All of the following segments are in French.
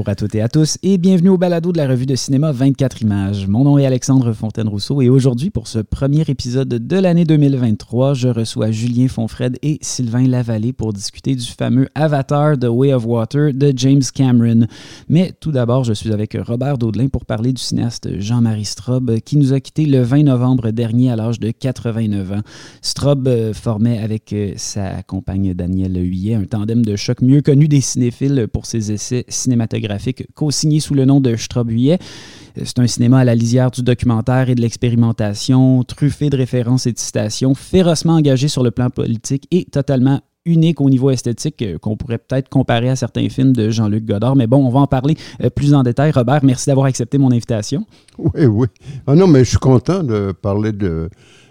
Bonjour à toutes et à tous et bienvenue au balado de la revue de cinéma 24 images. Mon nom est Alexandre Fontaine-Rousseau et aujourd'hui, pour ce premier épisode de l'année 2023, je reçois Julien Fonfred et Sylvain Lavallée pour discuter du fameux Avatar The Way of Water de James Cameron. Mais tout d'abord, je suis avec Robert Daudelin pour parler du cinéaste Jean-Marie Straub qui nous a quittés le 20 novembre dernier à l'âge de 89 ans. Straub euh, formait avec euh, sa compagne Danielle Huyet un tandem de choc mieux connu des cinéphiles pour ses essais cinématographique co-signé sous le nom de Straubier. C'est un cinéma à la lisière du documentaire et de l'expérimentation, truffé de références et de citations, férocement engagé sur le plan politique et totalement unique au niveau esthétique euh, qu'on pourrait peut-être comparer à certains films de Jean-Luc Godard. Mais bon, on va en parler euh, plus en détail. Robert, merci d'avoir accepté mon invitation. Oui, oui. Ah non, mais je suis content de parler de,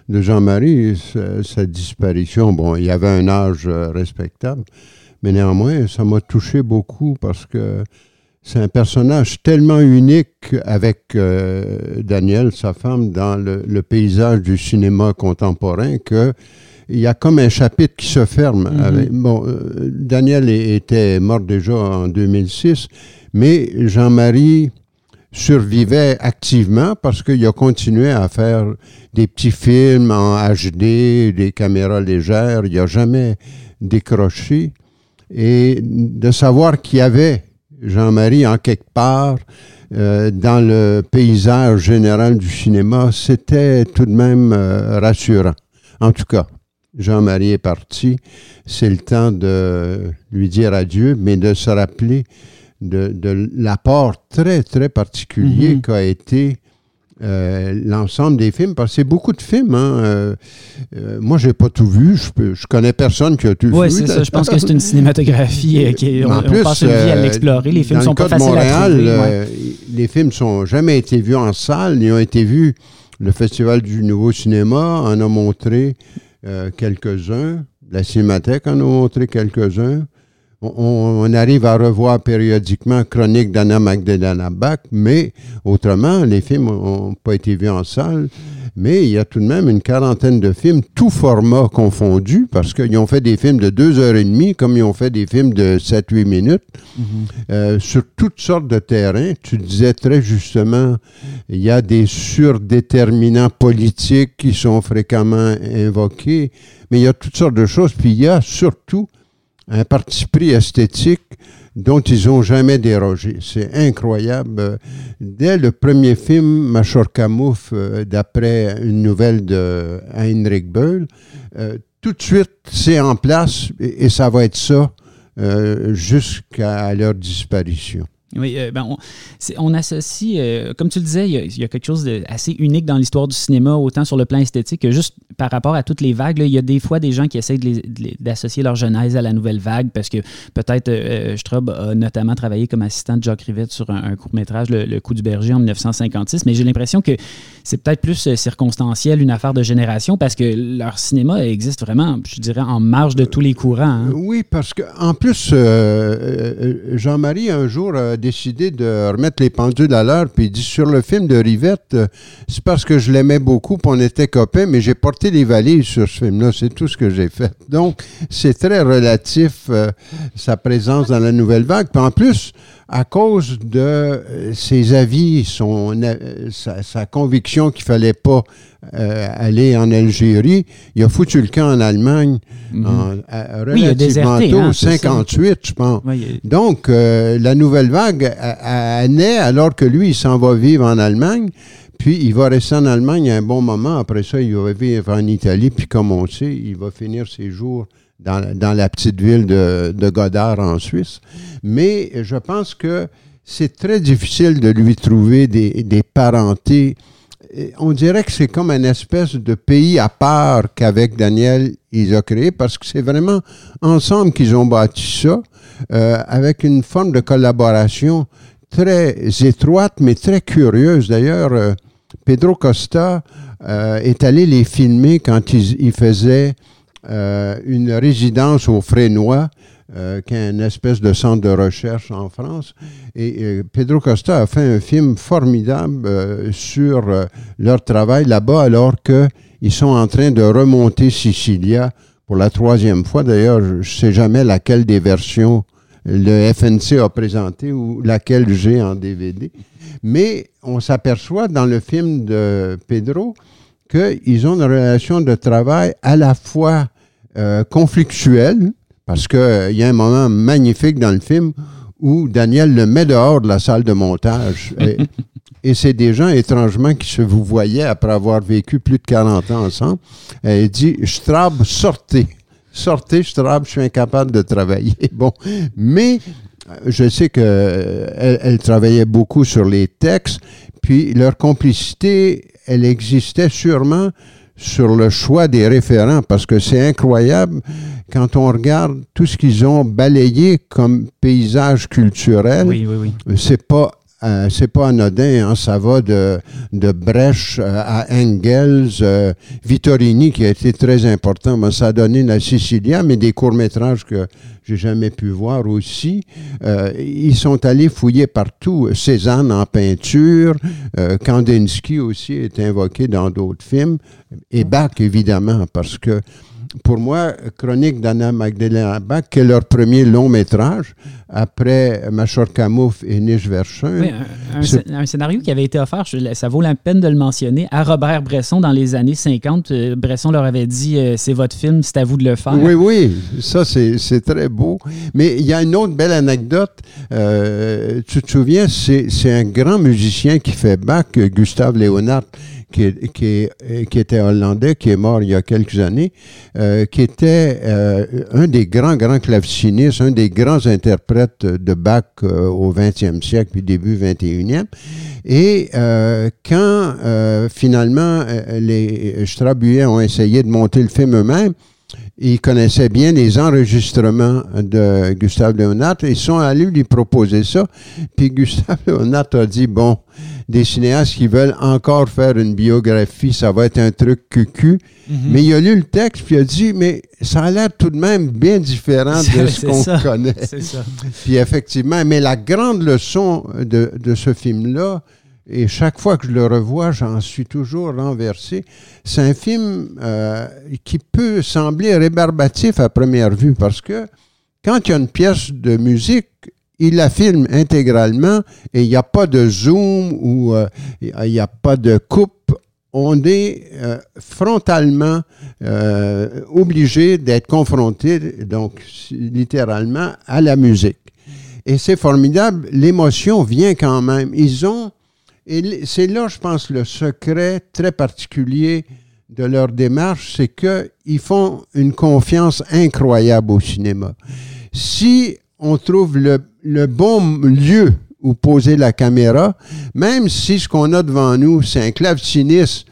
Jean-Marie, sa, disparition. Bon, il avait un âge euh, respectable. Mais néanmoins, ça m'a touché beaucoup parce que c'est un personnage tellement unique avec euh, Daniel, sa femme, dans le, paysage du cinéma contemporain que il y a comme un chapitre qui se ferme. Mm-hmm. bon, euh, Daniel était mort déjà en 2006, mais Jean-Marie survivait activement parce qu'il a continué à faire des petits films en HD, des caméras légères. Il n'a jamais décroché et de savoir qu'il y avait Jean-Marie en quelque part euh, dans le paysage général du cinéma, c'était tout de même euh, rassurant. En tout cas, Jean-Marie est parti. C'est le temps de lui dire adieu, mais de se rappeler de, de l'apport très, très particulier mm-hmm. qu'a été euh, l'ensemble des films, parce que c'est beaucoup de films. Hein. Euh, euh, moi, j'ai pas tout vu. Je, je connais personne qui a tout vu. Oui, c'est ça. Je pense que c'est une cinématographie qui on, passe une vie à l'explorer. Les films sont pas faciles à trouver. Les films sont jamais été vus en salle. Ils ont été vus. Le Festival du Nouveau Cinéma en a montré quelques-uns. La Cinémathèque en a montré quelques-uns on, arrive à revoir périodiquement Chronique d'Anna Magdalena Bach, mais autrement, les films n'ont pas été vus en salle. Mais il y a tout de même une quarantaine de films, tout format confondu, parce qu'ils ont fait des films de deux heures et demie, comme ils ont fait des films de 7-8 minutes, mm-hmm. euh, sur toutes sortes de terrains. Tu disais très justement, il y a des surdéterminants politiques qui sont fréquemment invoqués, mais il y a toutes sortes de choses. Puis il y a surtout un parti pris esthétique dont ils n'ont jamais dérogé. C'est incroyable. Dès le premier film, Machor Kamouf, euh, d'après une nouvelle de Heinrich Böll, euh, tout de suite, c'est en place et, ça va être ça euh, jusqu'à leur disparition. Oui, euh, ben on, associe, euh, comme tu le disais, il y a, quelque chose d'assez unique dans l'histoire du cinéma, autant sur le plan esthétique que juste par rapport à toutes les vagues. il y a des fois des gens qui essayent d'associer leur genèse à la nouvelle vague parce que peut-être euh, Straub a notamment travaillé comme assistant de Jacques Rivette sur un, court-métrage, le, Coup du berger en 1956, mais j'ai l'impression que c'est peut-être plus circonstanciel, une affaire de génération parce que leur cinéma existe vraiment, je dirais, en marge de tous les courants. Hein. Oui, parce qu'en plus, Jean-Marie, un jour, décidé de remettre les pendules à l'heure, puis il dit sur le film de Rivette, euh, c'est parce que je l'aimais beaucoup, puis on était copains, mais j'ai porté les valises sur ce film-là, c'est tout ce que j'ai fait. Donc, c'est très relatif, euh, sa présence dans la nouvelle vague. Puis en plus, à cause de euh, ses avis, son, sa, conviction qu'il fallait pas aller en Algérie, il a foutu le camp en Allemagne mhm. en, relativement tôt, 58, hein, je pense. Donc, la nouvelle vague naît alors que lui, il s'en va vivre en Allemagne. Puis il va rester en Allemagne un bon moment. Après ça, il va vivre en Italie. Puis comme on sait, il va finir ses jours dans, la petite ville de, de, Godard en Suisse. Mais je pense que c'est très difficile de lui trouver des, des parentés. On dirait que c'est comme une espèce de pays à part qu'avec Daniel, ils ont créé parce que c'est vraiment ensemble qu'ils ont bâti ça. Euh, avec une forme de collaboration très étroite, mais très curieuse. D'ailleurs, euh, Pedro Costa euh, est allé les filmer quand il, faisait une résidence au Frénois, qui est une espèce de centre de recherche en France. Et Pedro Costa a fait un film formidable sur leur travail là-bas, alors qu'ils sont en train de remonter Sicilia pour la troisième fois. D'ailleurs, je ne sais jamais laquelle des versions le FNC a présenté ou laquelle j'ai en DVD. Mais on s'aperçoit dans le film de Pedro qu'ils ont une relation de travail à la fois euh, conflictuelle, parce qu'il euh, y a un moment magnifique dans le film où Daniel le met dehors de la salle de montage. et, c'est des gens étrangement qui se vous voyaient après avoir vécu plus de 40 ans ensemble. Et il dit Straub, sortez. Sortez, Straub, je suis incapable de travailler. Bon. Mais euh, je sais qu'elle elle travaillait beaucoup sur les textes, puis leur complicité, elle existait sûrement sur le choix des référents, parce que c'est incroyable quand on regarde tout ce qu'ils ont balayé comme paysage culturel. Oui, oui, oui. C'est pas euh, c'est pas anodin, hein, ça va de, de Brecht euh, à Engels, euh, Vittorini qui a été très important, mais ça a donné la Sicilia, mais des courts-métrages que j'ai jamais pu voir aussi. ils sont allés fouiller partout. Cézanne en peinture, Kandinsky aussi est invoqué dans d'autres films, et Bach évidemment, parce que pour moi, Chronique d'Anna Magdalena Bach, qui est leur premier long métrage, après Machor Kamouf et Niche Verschun. Oui, un, scénario qui avait été offert, ça vaut la peine de le mentionner, à Robert Bresson dans les années 50. Euh, Bresson leur avait dit euh, c'est votre film, c'est à vous de le faire. Oui, oui, ça c'est très beau. Mais il y a une autre belle anecdote. Euh, tu te souviens, c'est un grand musicien qui fait Bach, Gustave Léonard qui, qui, qui, était hollandais, qui est mort il y a quelques années, euh, qui était euh, un des grands, grands clavecinistes, un des grands interprètes de Bach euh, au 20e siècle, puis début 21e. Et quand finalement les Strabuais ont essayé de monter le film eux-mêmes, ils connaissaient bien les enregistrements de Gustave Léonard. Ils sont allés lui proposer ça. Puis Gustave Léonard a dit, bon, des cinéastes qui veulent encore faire une biographie, ça va être un truc cucu. Mhm. Mais il a lu le texte, puis il a dit, mais ça a l'air tout de même bien différent de ce qu'on connaît. C'est ça. Puis effectivement, mais la grande leçon de, ce film-là, et chaque fois que je le revois, j'en suis toujours renversé. C'est un film euh, qui peut sembler rébarbatif à première vue parce que quand il y a une pièce de musique, il la filme intégralement et il n'y a pas de zoom ou euh, il n'y a pas de coupe. On est euh, frontalement obligé d'être confronté, donc littéralement, à la musique. Et c'est formidable, l'émotion vient quand même. Ils ont, et c'est là, je pense, le secret très particulier de leur démarche, c'est qu'ils font une confiance incroyable au cinéma. Si on trouve le, bon lieu où poser la caméra, même si ce qu'on a devant nous, c'est un claveciniste,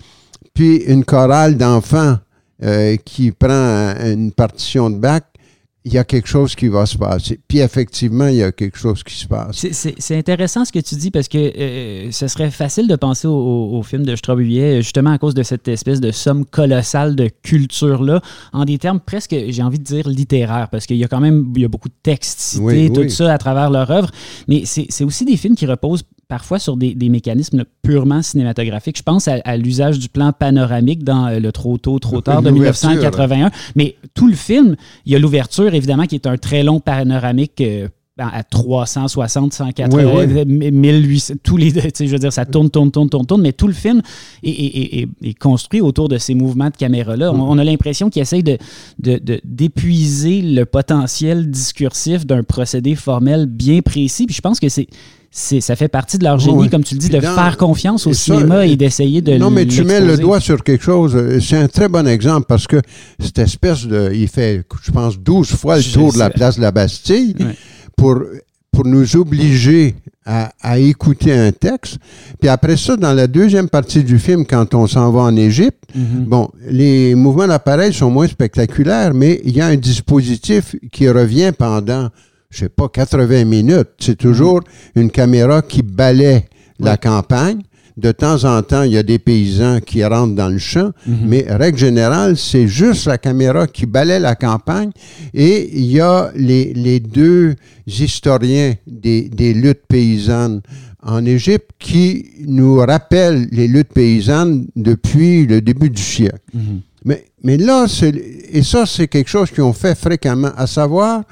puis une chorale d'enfants euh, qui prend une partition de bac, il y a quelque chose qui va se passer. Puis effectivement, il y a quelque chose qui se passe. C'est intéressant ce que tu dis parce que euh, ce serait facile de penser au, film de Straubier justement à cause de cette espèce de somme colossale de culture-là, en des termes presque, j'ai envie de dire, littéraires, parce qu'il y a quand même il y a beaucoup de textes cités, tout ça à travers leur œuvre, mais c'est aussi des films qui reposent parfois sur des, mécanismes purement cinématographiques. Je pense à, l'usage du plan panoramique dans euh, le Trop tôt, trop tard de 1981. Mais tout le film, il y a l'ouverture, évidemment, qui est un très long panoramique. Euh, à 360, 180, 1800, tous les, je veux dire, ça tourne, tourne, tourne, tourne, tourne, mais tout le film est, construit autour de ces mouvements de caméra-là. On, a l'impression qu'il essaye de, d'épuiser le potentiel discursif d'un procédé formel bien précis. Puis je pense que c'est, ça fait partie de leur génie, comme tu le dis, de faire confiance au cinéma et d'essayer de Non, mais tu mets le doigt sur quelque chose. C'est un très bon exemple parce que cette espèce de. Il fait, je pense, 12 fois le tour de la place de la Bastille pour, pour nous obliger à, à, écouter un texte. Puis après ça, dans la deuxième partie du film, quand on s'en va en Égypte, mm-hmm. bon, les mouvements d'appareil sont moins spectaculaires, mais il y a un dispositif qui revient pendant je sais pas, 80 minutes. C'est toujours une caméra qui balaie la campagne. De temps en temps, il y a des paysans qui rentrent dans le champ, mhm. mais règle générale, c'est juste la caméra qui balaie la campagne et il y a les, deux historiens des, luttes paysannes en Égypte qui nous rappellent les luttes paysannes depuis le début du siècle. Mhm. Mais, mais là, et ça, c'est quelque chose qu'ils ont fait fréquemment, à savoir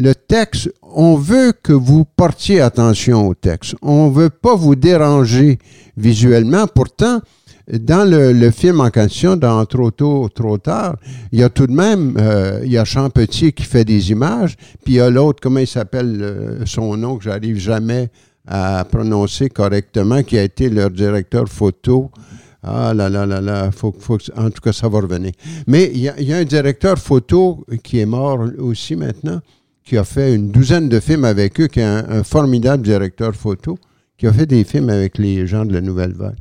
le texte, on veut que vous portiez attention au texte. On veut pas vous déranger visuellement. Pourtant, dans le, film en question, dans Trop tôt, trop tard, il y a tout de même, euh, il y a Champetier qui fait des images, puis il y a l'autre, comment il s'appelle euh, son nom que j'arrive jamais à prononcer correctement, qui a été leur directeur photo. Ah là là là là, faut, faut, en tout cas, ça va revenir. Mais il y, a, un directeur photo qui est mort aussi maintenant, qui a fait une douzaine de films avec eux, qui est un formidable directeur photo qui a fait des films avec les gens de la Nouvelle Vague.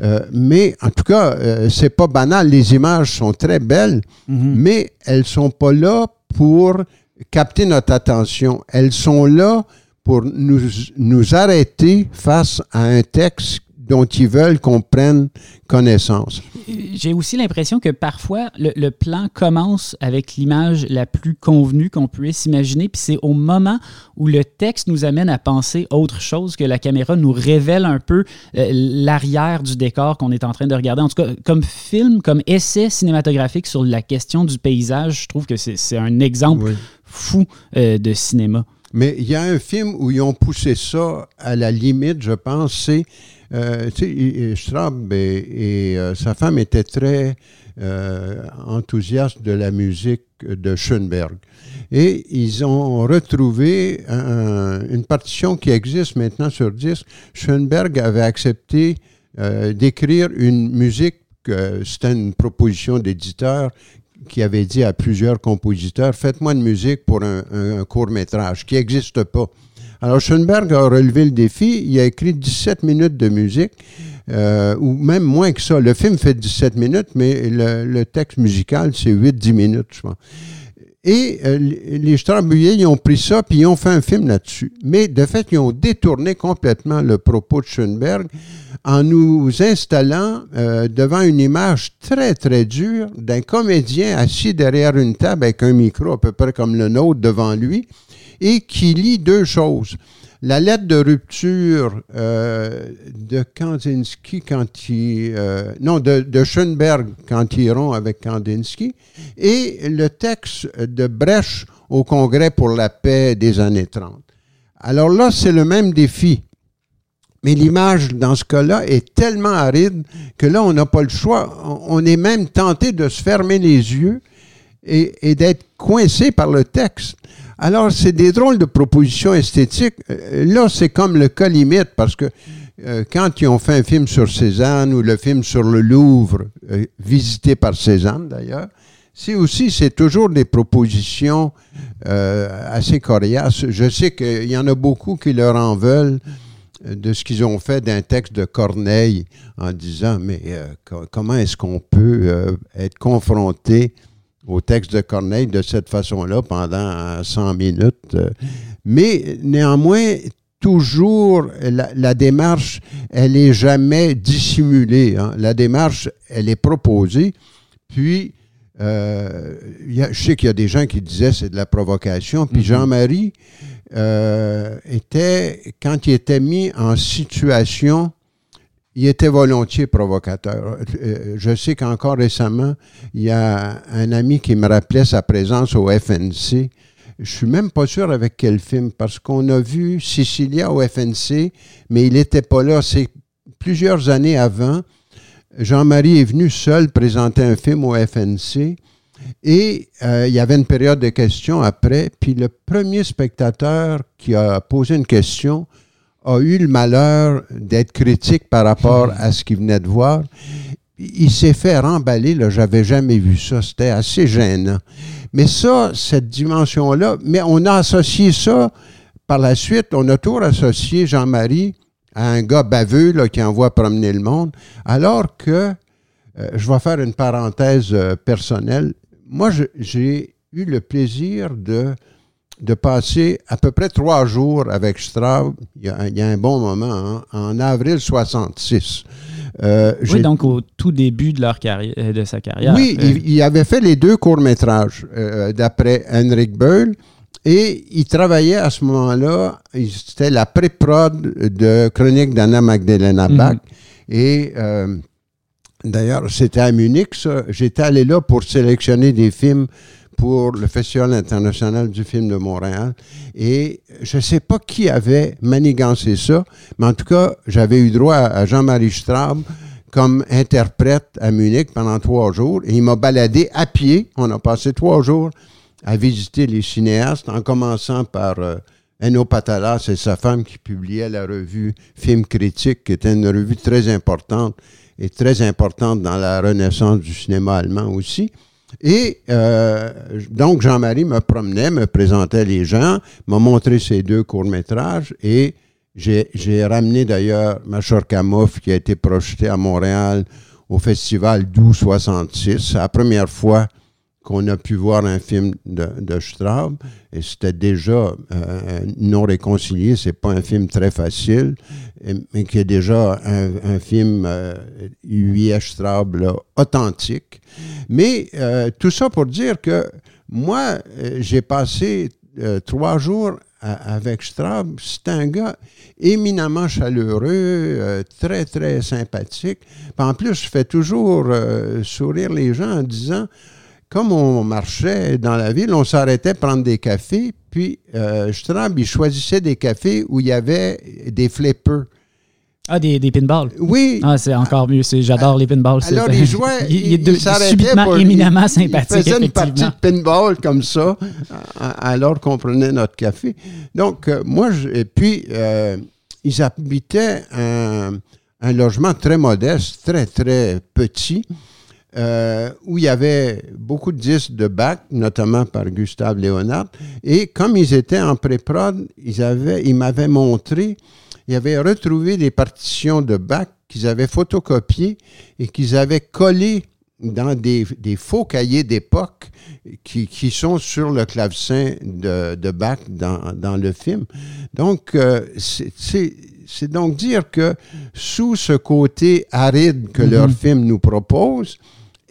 Euh, mais en tout cas, euh, c'est pas banal. Les images sont très belles, mhm. mais elles sont pas là pour capter notre attention. Elles sont là pour nous, nous arrêter face à un texte dont ils veulent qu'on prenne connaissance. J'ai aussi l'impression que parfois, le, plan commence avec l'image la plus convenue qu'on puisse imaginer, puis c'est au moment où le texte nous amène à penser autre chose que la caméra nous révèle un peu euh, l'arrière du décor qu'on est en train de regarder. En tout cas, comme film, comme essai cinématographique sur la question du paysage, je trouve que c'est un exemple fou euh, de cinéma. Mais il y a un film où ils ont poussé ça à la limite, je pense, c'est euh, Straub et, euh, sa femme étaient très euh, enthousiastes de la musique de Schoenberg. Et ils ont retrouvé une partition qui existe maintenant sur disque. Schoenberg avait accepté d'écrire une musique, c'était une proposition d'éditeur qui avait dit à plusieurs compositeurs, faites-moi une musique pour un, un court métrage qui n'existe pas. Alors, Schoenberg a relevé le défi. Il a écrit 17 minutes de musique, euh, ou même moins que ça. Le film fait 17 minutes, mais le, texte musical, c'est 8-10 minutes, je pense. Et euh, les Strabouillet, ils ont pris ça, puis ils ont fait un film là-dessus. Mais de fait, ils ont détourné complètement le propos de Schoenberg en nous installant euh, devant une image très, très dure d'un comédien assis derrière une table avec un micro à peu près comme le nôtre devant lui et qui lit deux choses. La lettre de rupture euh, de Kandinsky quand il... Euh, non, de, Schoenberg quand il rompt avec Kandinsky et le texte de Brecht au Congrès pour la paix des années 30. Alors là, c'est le même défi. Mais l'image, dans ce cas-là, est tellement aride que là, on n'a pas le choix. On est même tenté de se fermer les yeux et d'être coincé par le texte. Alors, c'est des drôles de propositions esthétiques. Euh, là, c'est comme le cas limite parce que euh, quand ils ont fait un film sur Cézanne ou le film sur le Louvre, euh, visité par Cézanne d'ailleurs, c'est aussi, c'est toujours des propositions assez coriaces. Je sais qu'il y en a beaucoup qui leur en veulent de ce qu'ils ont fait d'un texte de Corneille en disant, mais comment est-ce qu'on peut être confronté au texte de Corneille de cette façon-là pendant 100 minutes. Mais néanmoins, toujours, la, démarche, elle est jamais dissimulée. Hein. La démarche, elle est proposée. Puis, euh, je sais qu'il y a des gens qui disaient c'est de la provocation. Puis mm-hmm. Jean-Marie euh, était, quand il était mis en situation il était volontiers provocateur. Euh, je sais qu'encore récemment, il y a un ami qui me rappelait sa présence au FNC. Je suis même pas sûr avec quel film, parce qu'on a vu Sicilia au FNC, mais il n'était pas là. C'est plusieurs années avant. Jean-Marie est venu seul présenter un film au FNC. Et euh, il y avait une période de questions après. Puis le premier spectateur qui a posé une question, a eu le malheur d'être critique par rapport à ce qu'il venait de voir. Il s'est fait remballer, là, j'avais jamais vu ça, c'était assez gênant. Mais ça, cette dimension-là, mais on a associé ça par la suite, on a toujours associé Jean-Marie à un gars baveux qui envoie promener le monde, alors que, euh, je vais faire une parenthèse euh, personnelle, moi j'ai eu le plaisir de de passer à peu près trois jours avec Straub, il y a, un bon moment, hein, en avril 66. Euh, oui, donc au tout début de, leur carrière, euh, de sa carrière. Oui, euh. il, avait fait les deux courts-métrages d'après Henrik Böll. Et il travaillait à ce moment-là, c'était la pré-prod de Chronique d'Anna Magdalena mhm. Bach. Et d'ailleurs, c'était à Munich, ça. J'étais allé là pour sélectionner des films pour le Festival international du film de Montréal. Et je ne sais pas qui avait manigancé ça, mais en tout cas, j'avais eu droit à Jean-Marie Straub comme interprète à Munich pendant trois jours. Et il m'a baladé à pied. On a passé trois jours à visiter les cinéastes, en commençant par euh, Enno Patalas et sa femme qui publiait la revue Film Critique, qui était une revue très importante et très importante dans la renaissance du cinéma allemand aussi. Et euh, donc, Jean-Marie me promenait, me présentait les gens, m'a montré ses deux courts-métrages et j'ai ramené d'ailleurs Machorkamov qui a été projeté à Montréal au festival Doux 66. C'est la première fois qu'on a pu voir un film de, Straub c'était déjà euh, non réconcilié. C'est pas un film très facile, mais qui est déjà un, film euh, Straub authentique. Mais euh, tout ça pour dire que moi, euh, j'ai passé trois jours avec Straub. C'est un gars éminemment chaleureux, très, très sympathique. en plus, je fais toujours sourire les gens en disant comme on marchait dans la ville, on s'arrêtait prendre des cafés, puis euh, Straub, il choisissait des cafés où il y avait des flippers. Ah, des, des pinballs? Oui. Ah, c'est encore mieux. J'adore les pinballs. Alors, il jouait. il, il, subitement éminemment sympathique. Il faisait une partie de pinball comme ça, alors qu'on prenait notre café. Donc, euh, moi, je, et puis, euh, ils habitaient un, un, logement très modeste, très, très petit. Euh, où il y avait beaucoup de disques de Bach, notamment par Gustave Léonard. Et comme ils étaient en pré-prod, ils, avaient, ils m'avaient montré, ils avaient retrouvé des partitions de Bach qu'ils avaient photocopiées et qu'ils avaient collées dans des, des faux cahiers d'époque qui, qui, sont sur le clavecin de, de Bach dans, dans, le film. Donc, euh, c'est donc dire que sous ce côté aride que leur mm-hmm. film nous propose,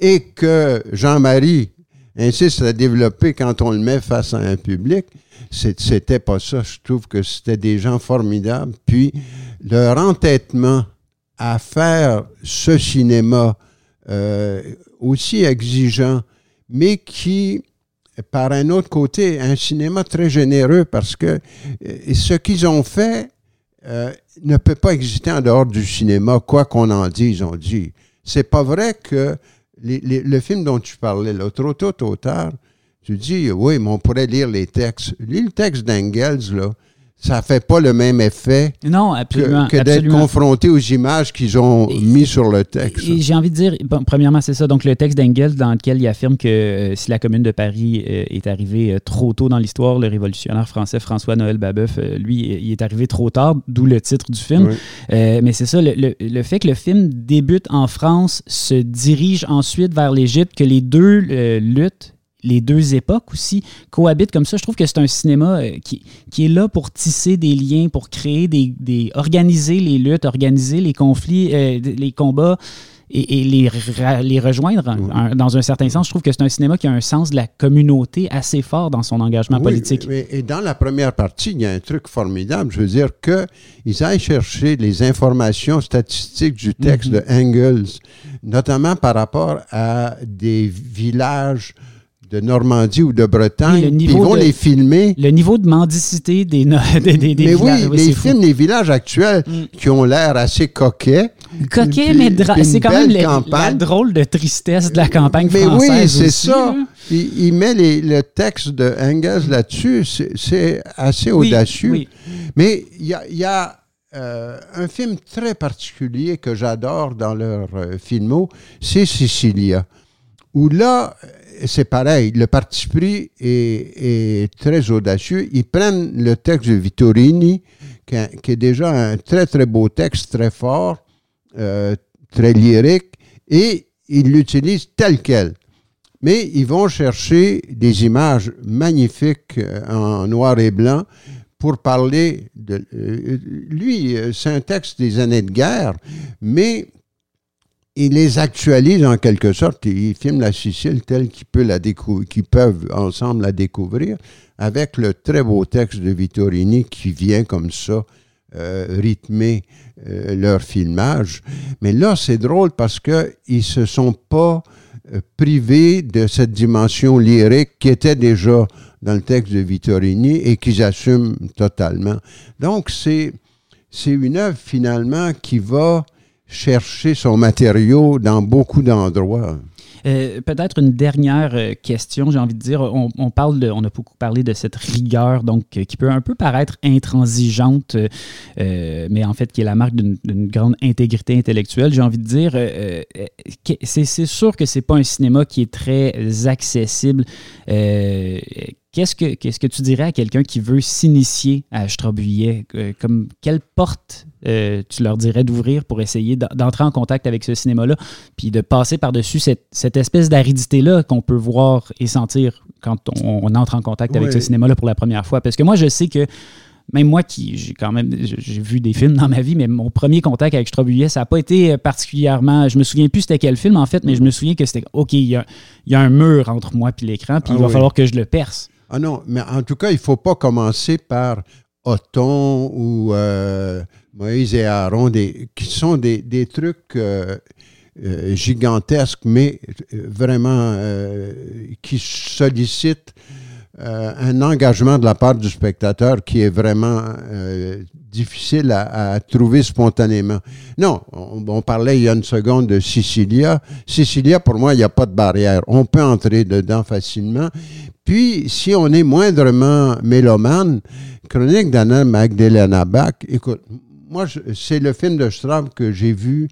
et que Jean-Marie insiste à développer quand on le met face à un public, c'était pas ça. Je trouve que c'était des gens formidables. Puis leur entêtement à faire ce cinéma euh, aussi exigeant, mais qui, par un autre côté, un cinéma très généreux parce que euh, ce qu'ils ont fait euh, ne peut pas exister en dehors du cinéma, quoi qu'on en dise, on dit. C'est pas vrai que le film dont tu parlais, là, trop tôt, trop tard, tu dis, oui, mais on pourrait lire les textes. Lis le texte d'Engels, là ça fait pas le même effet non, absolument, que, d'être confronté aux images qu'ils ont mis sur le texte. J'ai envie de dire, premièrement, c'est ça. Donc, le texte d'Engels dans lequel il affirme que euh, si la Commune de Paris euh, est arrivée euh, trop tôt dans l'histoire, le révolutionnaire français François-Noël Babeuf, lui, il est arrivé trop tard, d'où le titre du film. mais c'est ça, le, le, fait que le film débute en France, se dirige ensuite vers l'Égypte, que les deux luttent les deux époques aussi cohabitent comme ça. Je trouve que c'est un cinéma euh, qui, qui, est là pour tisser des liens, pour créer des, des organiser les luttes, organiser les conflits, euh, les combats et, et les, les rejoindre dans un certain sens. Je trouve que c'est un cinéma qui a un sens de la communauté assez fort dans son engagement politique. et dans la première partie, il y a un truc formidable. Je veux dire qu'ils aillent chercher les informations statistiques du texte mm-hmm. de Engels, notamment par rapport à des villages de Normandie ou de Bretagne, ils vont les filmer. Le niveau de mendicité des, des, des, mais villages. oui, les films, les villages actuels mm. qui ont l'air assez coquets. Coquets, mais c'est quand même la drôle de tristesse de la campagne mais française oui, c'est ça. Il, met le texte de Engels là-dessus. C'est assez audacieux. Mais il y a, euh, un film très particulier que j'adore dans leur euh, filmo, c'est Sicilia. Où là, c'est pareil, le parti pris est, très audacieux. Ils prennent le texte de Vittorini, qui, est déjà un très, très beau texte, très fort, euh, très lyrique, et ils l'utilisent tel quel. Mais ils vont chercher des images magnifiques euh, en noir et blanc pour parler de... Euh, lui, c'est un texte des années de guerre, mais il les actualise en quelque sorte. Il filme la Sicile telle qu'ils peuvent ensemble la découvrir, avec le très beau texte de Vittorini qui vient comme ça euh, rythmer euh, leur filmage. Mais là, c'est drôle parce qu'ils ne se sont pas privés de cette dimension lyrique qui était déjà dans le texte de Vittorini et qu'ils assument totalement. Donc, c'est, c'est une œuvre finalement qui va chercher son matériau dans beaucoup d'endroits. Euh, peut-être une dernière euh, question, j'ai envie de dire. On, parle on a beaucoup parlé de cette rigueur, donc euh, qui peut un peu paraître intransigeante, mais en fait qui est la marque d'une grande intégrité intellectuelle. J'ai envie de dire, c'est sûr que c'est pas un cinéma qui est très accessible. Qu'est-ce que, qu'est-ce que tu dirais à quelqu'un qui veut s'initier à Astrobuyet? comme quelle porte euh, tu leur dirais d'ouvrir pour essayer d'entrer en contact avec ce cinéma-là, puis de passer par-dessus cette, espèce d'aridité-là qu'on peut voir et sentir quand on, entre en contact avec ce cinéma-là pour la première fois? Parce que moi, je sais que même moi qui j'ai quand même j'ai vu des films dans ma vie, mais mon premier contact avec Strabouillet, ça n'a pas été particulièrement. Je me souviens plus c'était quel film en fait, mais je me souviens que c'était OK, il y a, un mur entre moi et l'écran, puis il ah va falloir que je le perce. Ah non, mais en tout cas, il ne faut pas commencer par Othon ou euh, Moïse et Aaron, des, qui sont des, des trucs euh, euh, gigantesques, mais vraiment qui sollicitent un engagement de la part du spectateur qui est vraiment difficile à, trouver spontanément. Non, on, parlait il y a une seconde de Sicilia. Sicilia, pour moi, il n'y a pas de barrière. On peut entrer dedans facilement. Puis, si on est moindrement mélomane, Chronique d'Anna Magdalena Bach, écoute, moi, c'est le film de Straub que j'ai vu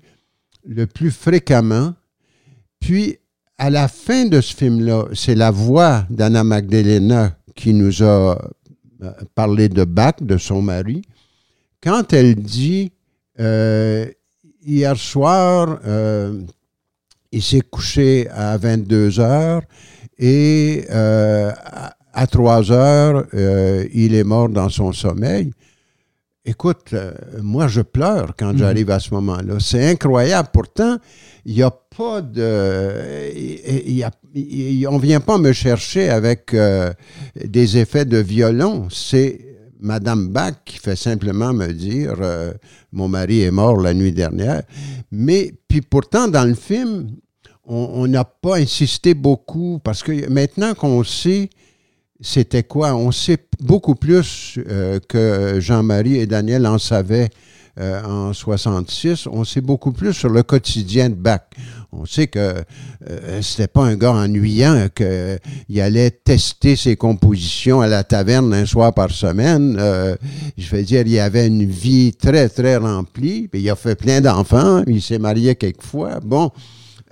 le plus fréquemment. Puis, à la fin de ce film-là, c'est la voix d'Anna Magdalena qui nous a euh, parlé de Bach, de son mari. Quand elle dit euh, hier soir, euh, il s'est couché à 22 heures et à 3 heures, il est mort dans son sommeil. Écoute, moi, je pleure quand mhm. j'arrive à ce moment-là. C'est incroyable. Pourtant, il n'y a pas de. on ne vient pas me chercher avec euh, des effets de violon. C'est Madame Bach qui fait simplement me dire euh, Mon mari est mort la nuit dernière. Mais, puis pourtant, dans le film, on n'a pas insisté beaucoup parce que maintenant qu'on sait c'était quoi? On sait beaucoup plus euh, que Jean-Marie et Daniel en savaient en 66. On sait beaucoup plus sur le quotidien de Bach. On sait que euh, c'était pas un gars ennuyant, qu'il allait tester ses compositions à la taverne un soir par semaine. je veux dire, il avait une vie très, très remplie. il a fait plein d'enfants. Il s'est marié quelquefois. Bon,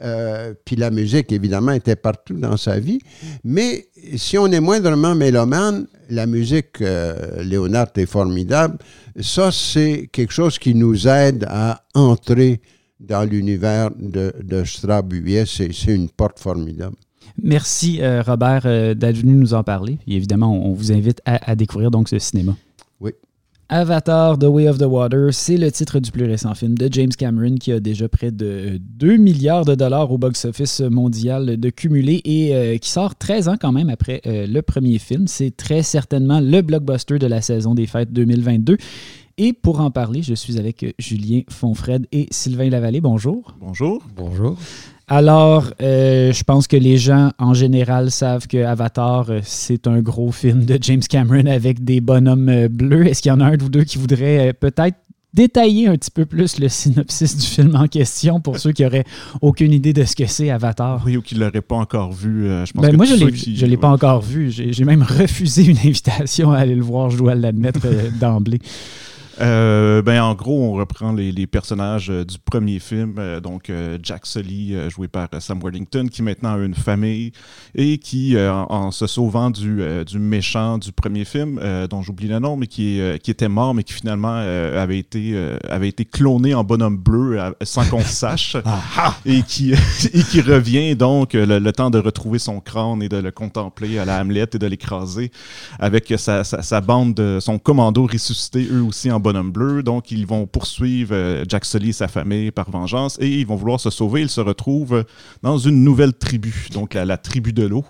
euh, puis la musique, évidemment, était partout dans sa vie. Mais si on est moindrement mélomane, la musique, euh, Léonard est formidable. Ça, c'est quelque chose qui nous aide à entrer dans l'univers de, de C'est une porte formidable. Merci, euh, Robert, d'être venu nous en parler. Et évidemment, on vous invite à, à découvrir donc ce cinéma. Avatar The Way of the Water, c'est le titre du plus récent film de James Cameron qui a déjà près de 2 milliards de dollars au box-office mondial de cumulé et euh, qui sort 13 ans quand même après euh, le premier film. C'est très certainement le blockbuster de la saison des fêtes 2022. Et pour en parler, je suis avec Julien Fonfred et Sylvain Lavallée. Bonjour. Bonjour. Bonjour. Alors, euh, je pense que les gens en général savent que Avatar, euh, c'est un gros film de James Cameron avec des bonhommes euh, bleus. Est-ce qu'il y en a un ou deux qui voudraient peut-être détailler un petit peu plus le synopsis du film en question pour ceux qui n'auraient aucune idée de ce que c'est Avatar? Oui, ou qui ne l'auraient pas encore vu. je pense ben, moi, je ne l'ai pas encore vu. J'ai même refusé une invitation à aller le voir, je dois l'admettre d'emblée. Euh, ben, en gros, on reprend les, personnages euh, du premier film. Euh, donc, Jack Sully, joué par Sam Worthington, qui maintenant a une famille et qui, en, se sauvant du, du, méchant du premier film, dont j'oublie le nom, mais qui, qui était mort, mais qui finalement avait, été, avait été cloné en bonhomme bleu sans qu'on sache, ah, ah. et, qui, et qui revient donc le, temps de retrouver son crâne et de le contempler à la Hamlet et de l'écraser avec sa, sa, sa, bande de son commando ressuscité, eux aussi en bonhomme bonhomme bleu. Donc, ils vont poursuivre euh, Jack Sully et sa famille par vengeance et ils vont vouloir se sauver. Ils se retrouvent dans une nouvelle tribu, donc la, tribu de l'eau,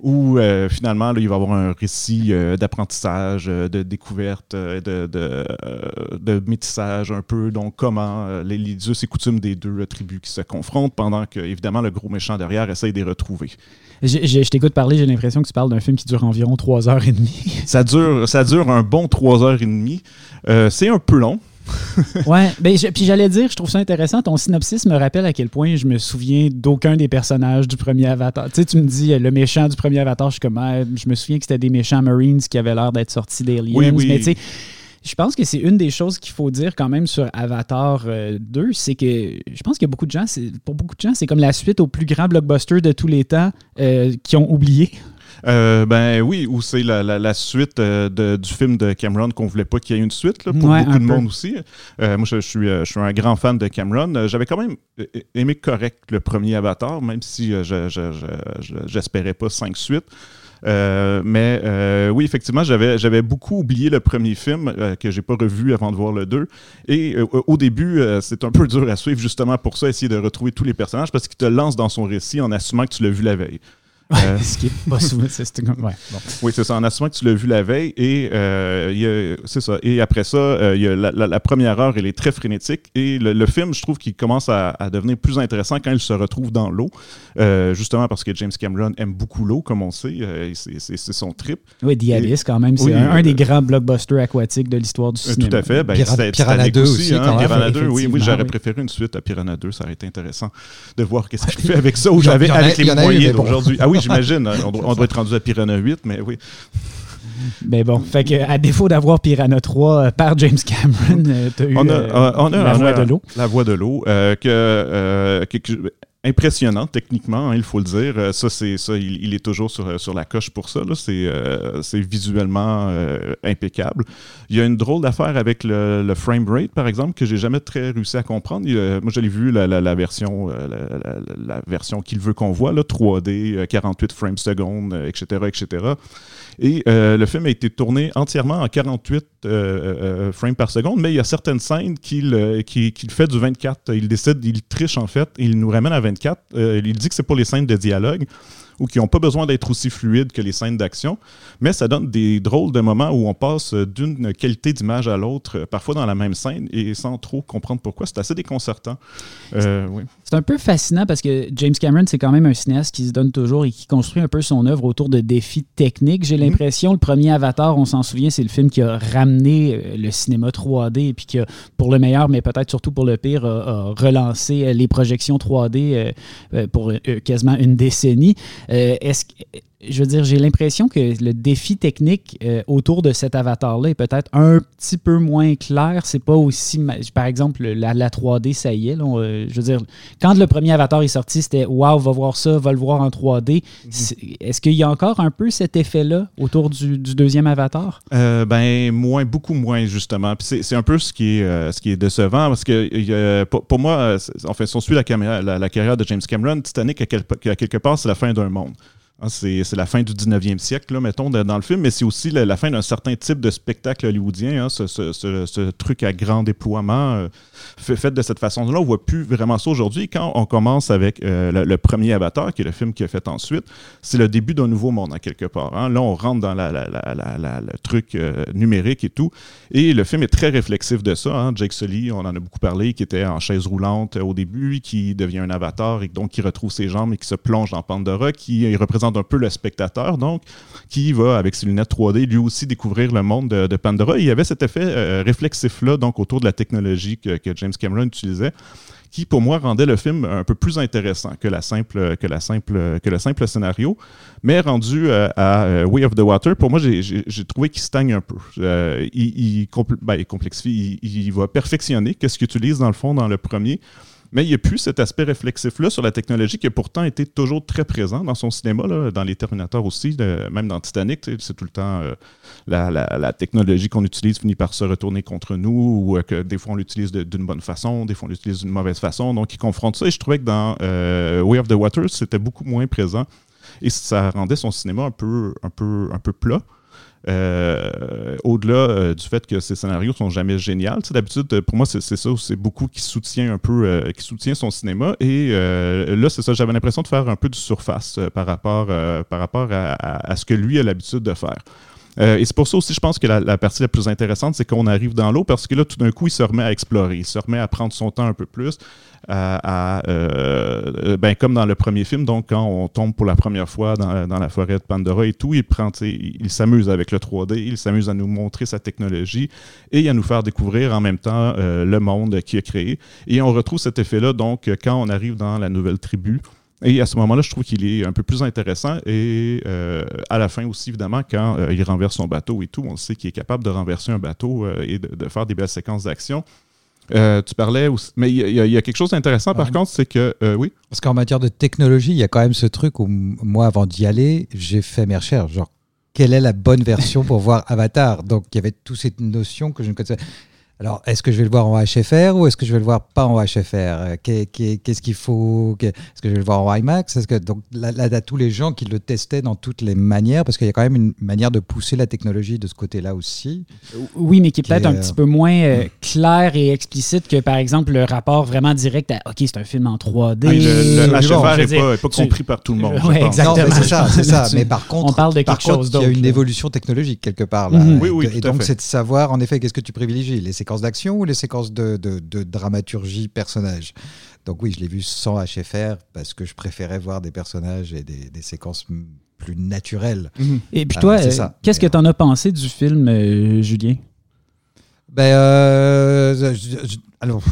où finalement, là, il va y avoir un récit d'apprentissage, de découverte, de, de, métissage un peu. Donc, comment les, les us et coutumes des deux tribus qui se confrontent pendant que, évidemment, le gros méchant derrière essaye de les retrouver. Je, t'écoute parler, j'ai l'impression que tu parles d'un film qui dure environ 3 heures et demie. ça, dure, ça dure un bon 3 heures et demie. Euh, c'est un peu long. ouais, ben, puis j'allais dire, je trouve ça intéressant. Ton synopsis me rappelle à quel point je me souviens d'aucun des personnages du premier Avatar. Tu sais, tu me dis le méchant du premier Avatar, je suis comme, ah, je me souviens que c'était des méchants Marines qui avaient l'air d'être sortis d'Aliens. Oui, oui. Mais tu sais, je pense que c'est une des choses qu'il faut dire quand même sur Avatar 2, euh, c'est que je pense que beaucoup de gens, pour beaucoup de gens, c'est comme la suite au plus grand blockbuster de tous les temps euh, qui ont oublié. Euh, ben oui, ou c'est la, suite du film de Cameron qu'on voulait pas qu'il y ait une suite, pour beaucoup de monde aussi. moi, je, suis, je suis un grand fan de Cameron. J'avais quand même aimé correct le premier Avatar, même si j'espérais pas cinq suites. Euh, mais euh, oui, effectivement, j'avais, j'avais beaucoup oublié le premier film euh, que j'ai pas revu avant de voir le 2. Et au début, c'est un peu dur à suivre justement pour ça, essayer de retrouver tous les personnages parce qu'il te lance dans son récit en assumant que tu l'as vu la veille. Euh, Ce qui est pas souvent. Oui, c'est ça. En assumant que tu l'as vu la veille. Et euh, c'est ça. Et après ça, euh, il y a la, première heure, elle est très frénétique. Et le, film, je trouve qu'il commence à, devenir plus intéressant quand il se retrouve dans l'eau. justement parce que James Cameron aime beaucoup l'eau, comme on sait. c'est son trip. Oui, The quand même. C'est un, des grands blockbusters aquatiques de l'histoire du cinéma. Tout à fait. Ben, Piranha 2 aussi. Hein, Piranha 2, oui, oui j'aurais préféré une suite à Piranha 2. Ça aurait été intéressant de voir qu'est-ce qu'il fait avec ça ou j'avais avec les moyens d'aujourd'hui. Ah oui, j'imagine. On, doit, être rendu à Piranha 8, mais oui. Mais bon, fait que, à défaut d'avoir Piranha 3 euh, par James Cameron, euh, tu as eu euh, la, voix de l'eau. La voix de l'eau. que, impressionnant techniquement, hein, il faut le dire. Euh, ça, c'est ça, il, est toujours sur, sur la coche pour ça. Euh, c'est visuellement euh, impeccable. Il y a une drôle d'affaire avec le, frame rate, par exemple, que j'ai jamais très réussi à comprendre. moi, je l'ai vu la, la, version, la, version qu'il veut qu'on voit, là, 3D, 48 frames secondes, etc., etc. Et le film a été tourné entièrement en 48 frames par seconde, mais il y a certaines scènes qu'il qu'il fait du 24. Il décide, il triche en fait, et il nous ramène à 24. Euh, il dit que c'est pour les scènes de dialogue ou qui n'ont pas besoin d'être aussi fluides que les scènes d'action, mais ça donne des drôles de moments où on passe d'une qualité d'image à l'autre, parfois dans la même scène, et sans trop comprendre pourquoi. C'est assez déconcertant. Euh, c'est un peu fascinant parce que James Cameron, c'est quand même un cinéaste qui se donne toujours et qui construit un peu son œuvre autour de défis techniques. J'ai mhm. l'impression, le premier Avatar, on s'en souvient, c'est le film qui a ramené euh, le cinéma 3D et puis qui a, pour le meilleur, mais peut-être surtout pour le pire, a, relancé euh, les projections 3D pour quasiment une décennie. Euh, est-ce je veux dire, j'ai l'impression que le défi technique euh, autour de cet avatar-là est peut-être un petit peu moins clair. C'est pas aussi. Par exemple, la, 3D, ça y est. Euh, je veux dire, quand le premier avatar est sorti, c'était Waouh, va voir ça, va le voir en 3D. Mhm. Est-ce qu'il y a encore un peu cet effet-là autour du, deuxième avatar? Ben, moins, beaucoup moins, justement. c'est un peu ce qui est, ce qui est décevant parce que pour, moi, en fait, si on suit la, la, carrière de James Cameron, Titanic, à quelque part, c'est la fin d'un monde. Ah, c'est la fin du 19e siècle, là, mettons, dans le film, mais c'est aussi la, fin d'un certain type de spectacle hollywoodien, hein, ce, truc à grand déploiement euh, fait, de cette façon-là. On voit plus vraiment ça aujourd'hui. Quand on commence avec euh, le, premier Avatar, qui est le film qu'il a fait ensuite, c'est le début d'un nouveau monde, à quelque part. Hein. Là, on rentre dans le truc euh, numérique et tout. Et le film est très réflexif de ça. Hein. Jake Sully, on en a beaucoup parlé, qui était en chaise roulante au début, qui devient un avatar et donc qui retrouve ses jambes et qui se plonge dans Pandora, qui représente un peu le spectateur, donc, qui va, avec ses lunettes 3D, lui aussi découvrir le monde de, Pandora. il y avait cet effet euh, réflexif-là, donc, autour de la technologie que, James Cameron utilisait qui pour moi rendait le film un peu plus intéressant que, la simple, que, la simple, que le simple scénario. Mais rendu euh, à euh, Way of the Water, pour moi, j'ai trouvé qu'il stagne un peu. il, ben, il, complexifie, il, il, va perfectionner qu'est-ce qu'il utilise dans le fond dans le premier. Mais il n'y a plus cet aspect réflexif-là sur la technologie qui a pourtant été toujours très présent dans son cinéma, dans les Terminators aussi, même dans Titanic. C'est tout le temps euh, la, technologie qu'on utilise finit par se retourner contre nous, ou euh, que des fois on l'utilise d'une bonne façon, des fois on l'utilise d'une mauvaise façon. Donc il confronte ça. Et je trouvais que dans euh, Way of the Water, c'était beaucoup moins présent. Et ça rendait son cinéma un peu, un peu, un peu plat. Euh, au-delà euh, du fait que ses scénarios sont jamais géniaux. D'habitude, pour moi, c'est ça, c'est beaucoup qui soutient un peu, qui soutient son cinéma. Et là, c'est ça, j'avais l'impression de faire un peu du surface par rapport, par rapport à, ce que lui a l'habitude de faire. Et c'est pour ça aussi, je pense que la, partie la plus intéressante, c'est qu'on arrive dans l'eau parce que là, tout d'un coup, il se remet à explorer, il se remet à prendre son temps un peu plus à, euh, ben, comme dans le premier film, donc quand on tombe pour la première fois dans, dans la forêt de Pandora et tout, il, prend, il s'amuse avec le 3D, il s'amuse à nous montrer sa technologie et à nous faire découvrir en même temps euh, le monde qu'il a créé. Et on retrouve cet effet-là, donc, quand on arrive dans la nouvelle tribu. Et à ce moment-là, je trouve qu'il est un peu plus intéressant. Et euh, à la fin aussi, évidemment, quand il renverse son bateau et tout, on sait qu'il est capable de renverser un bateau et de, de, faire des belles séquences d'action. Euh, tu parlais aussi, mais il y, a quelque chose d'intéressant par contre, c'est que euh, oui? Parce qu'en matière de technologie, il y a quand même ce truc où moi, avant d'y aller, j'ai fait mes recherches, genre quelle est la bonne version pour voir Avatar? Donc il y avait toutes ces notions que je ne connaissais. Alors, est-ce que je vais le voir en HFR ou est-ce que je vais le voir pas en HFR euh, Qu'est-ce qu'il faut Est-ce que je vais le voir en IMAX est -ce que, Donc là, là, tous les gens qui le testaient dans toutes les manières, parce qu'il y a quand même une manière de pousser la technologie de ce côté-là aussi. Oui, mais qui est peut-être un petit peu moins euh, clair et explicite que, par exemple, le rapport vraiment direct à OK, c'est un film en 3D. Ah, le, HFR n'est pas, compris par tout le monde. Oui, exactement. C'est ça, c'est ça. Mais par contre, on parle de quelque chose Il y a une évolution technologique quelque part. Là. Mhm. Oui, oui, et donc, c'est de savoir, en effet, qu'est-ce que tu privilégies Les séquences d'action ou les séquences de, de, dramaturgie personnage? Donc oui, je l'ai vu sans HFR parce que je préférais voir des personnages et des, séquences plus naturelles. Mhm. Et puis toi, euh, qu'est-ce que tu en as pensé du film, euh, Julien? Ben, euh, alors,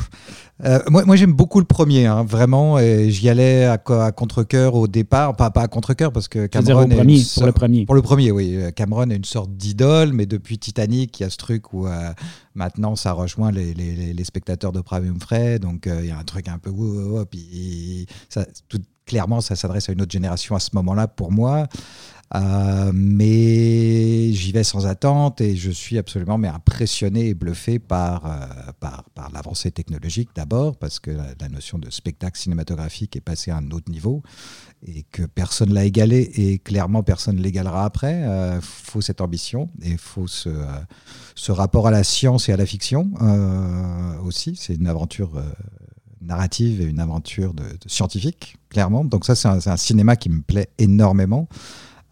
euh, moi, moi j'aime beaucoup le premier, hein, vraiment. Et j'y allais à, à contre-coeur au départ, pas, pas à contre-coeur parce que Cameron. Premier, pour le premier. Pour le premier, oui. Cameron est une sorte d'idole, mais depuis Titanic, il y a ce truc où euh, maintenant ça rejoint les, les, les spectateurs de Prime Fray. Donc euh, il y a un truc un peu. Puis ça, tout, clairement, ça s'adresse à une autre génération à ce moment-là pour moi. Euh, mais j'y vais sans attente et je suis absolument mais impressionné et bluffé par, euh, par, par l'avancée technologique d'abord, parce que la, notion de spectacle cinématographique est passée à un autre niveau et que personne l'a égalé et clairement personne l'égalera après. Il euh, faut cette ambition et il faut ce, ce, rapport à la science et à la fiction aussi. C'est une aventure narrative et une aventure de, scientifique, clairement. Donc ça, c'est un, cinéma qui me plaît énormément.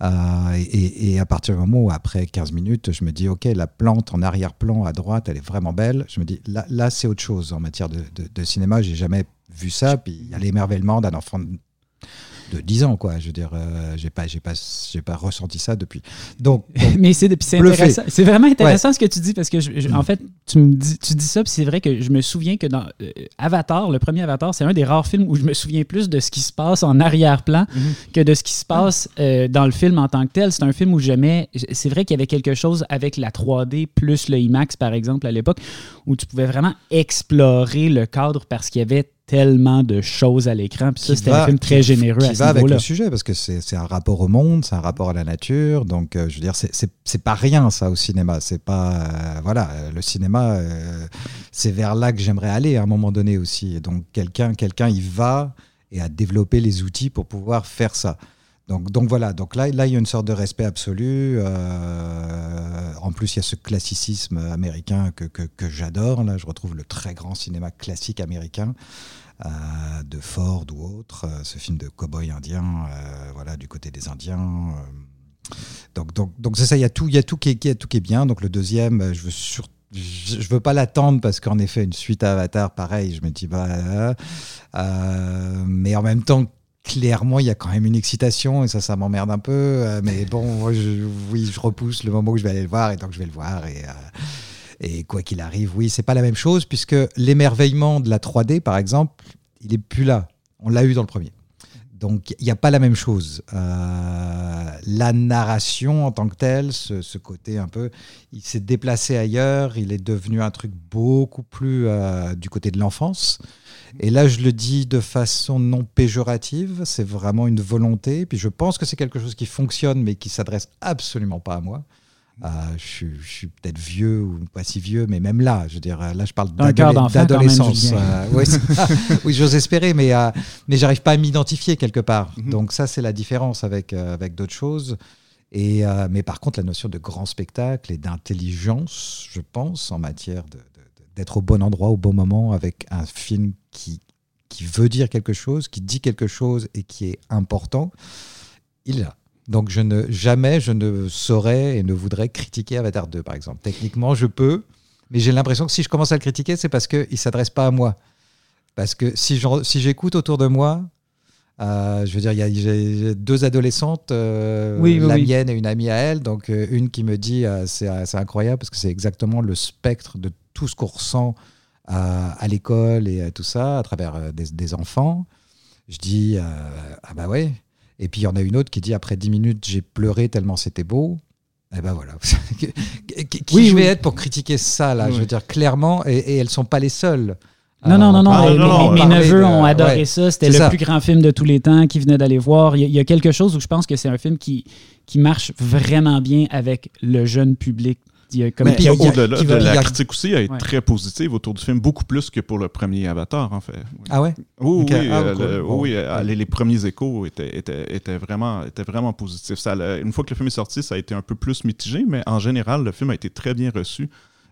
Euh, et, à partir du moment où, après 15 minutes, je me dis, OK, la plante en arrière-plan à droite, elle est vraiment belle, je me dis, là, là c'est autre chose en matière de, de, de cinéma. J'ai jamais vu ça. Puis il y a l'émerveillement d'un enfant de 10 ans, quoi. Je veux dire, euh, j'ai pas, j'ai pas, j'ai pas ressenti ça depuis. Donc, mais c'est. C'est vraiment intéressant ce que tu dis parce que, en fait, tu me dis, tu dis ça, puis c'est vrai que je me souviens que dans euh, Avatar, le premier Avatar, c'est un des rares films où je me souviens plus de ce qui se passe en arrière-plan mhm. que de ce qui se passe euh, dans le film en tant que tel. C'est un film où jamais, c'est vrai qu'il y avait quelque chose avec la 3D plus le IMAX par exemple à l'époque où tu pouvais vraiment explorer le cadre parce qu'il y avait tellement de choses à l'écran. Puis ça, c'était un film très généreux qui va avec le sujet, parce que c'est un rapport au monde, c'est un rapport à la nature. Donc, euh, je veux dire, c'est pas rien, ça, au cinéma. C'est pas. Euh, voilà, le cinéma, euh, c'est vers là que j'aimerais aller à un moment donné aussi. Et donc, quelqu'un, quelqu'un, il va et a développé les outils pour pouvoir faire ça. Donc, voilà, donc là, là, il y a une sorte de respect absolu. en plus, il y a ce classicisme américain que, j'adore. Là, je retrouve le très grand cinéma classique américain. Euh, de Ford ou autre, euh, ce film de cow-boy indien, euh, voilà, du côté des Indiens. donc, donc, c'est ça, il y a tout, y a tout qui est, tout bien. Donc le deuxième, je veux je, veux pas l'attendre parce qu'en effet, une suite à Avatar, pareil, je me dis, bah, mais en même temps, clairement, il y a quand même une excitation et ça, ça m'emmerde un peu. mais bon, oui, je repousse le moment où je vais aller le voir et donc je vais le voir. Et, et quoi qu'il arrive, oui, c'est pas la même chose puisque l'émerveillement de la 3D, par exemple, il est plus là. On l'a eu dans le premier. Donc il n'y a pas la même chose. Euh, la narration en tant que telle, ce, côté un peu, il s'est déplacé ailleurs, il est devenu un truc beaucoup plus euh, du côté de l'enfance. Et là, je le dis de façon non péjorative, c'est vraiment une volonté. Puis je pense que c'est quelque chose qui fonctionne, mais qui s'adresse absolument pas à moi. Euh, je, suis peut-être vieux ou pas si vieux, mais même là, je veux dire, là, je parle d'adolescence. Euh, oui, j'ose espérer, mais, euh, mais j'arrive pas à m'identifier quelque part. Mhm. Donc ça, c'est la différence avec, avec d'autres choses. Et, euh, mais par contre, la notion de grand spectacle et d'intelligence, je pense, en matière de, d'être au bon endroit au bon moment avec un film qui, qui veut dire quelque chose, qui dit quelque chose et qui est important, il est là. Donc je ne jamais je ne saurais et ne voudrais critiquer Avatar 2 par exemple. Techniquement, je peux, mais j'ai l'impression que si je commence à le critiquer, c'est parce qu'il ne s'adresse pas à moi. Parce que si j'écoute autour de moi, euh, je veux dire, il y a deux adolescentes, euh, la mienne et une amie à elle. Donc, euh, une qui me dit c'est incroyable parce que c'est exactement le spectre de tout ce qu'on ressent à, l'école et tout ça à travers des, enfants. Je dis ah bah ouais. Et puis il y en a une autre qui dit après dix minutes j'ai pleuré tellement c'était beau. Et ben voilà. qui oui, je vais être pour critiquer ça là Je veux dire clairement, et, et elles sont pas les seules. Non, non, non, non. mes, neveux ont adoré ça. C'était le plus grand film de tous les temps qu'ils venaient d'aller voir. Il y, a, quelque chose où je pense que c'est un film qui, qui marche vraiment bien avec le jeune public. Au-delà de la critique aussi, a été très positive autour du film, beaucoup plus que pour le premier Avatar, en fait. Ah ouais? Oui, oui, ah, euh, oui les, premiers échos étaient, étaient, étaient, vraiment, étaient vraiment positifs. Ça, une fois que le film est sorti, ça a été un peu plus mitigé, mais en général, le film a été très bien reçu.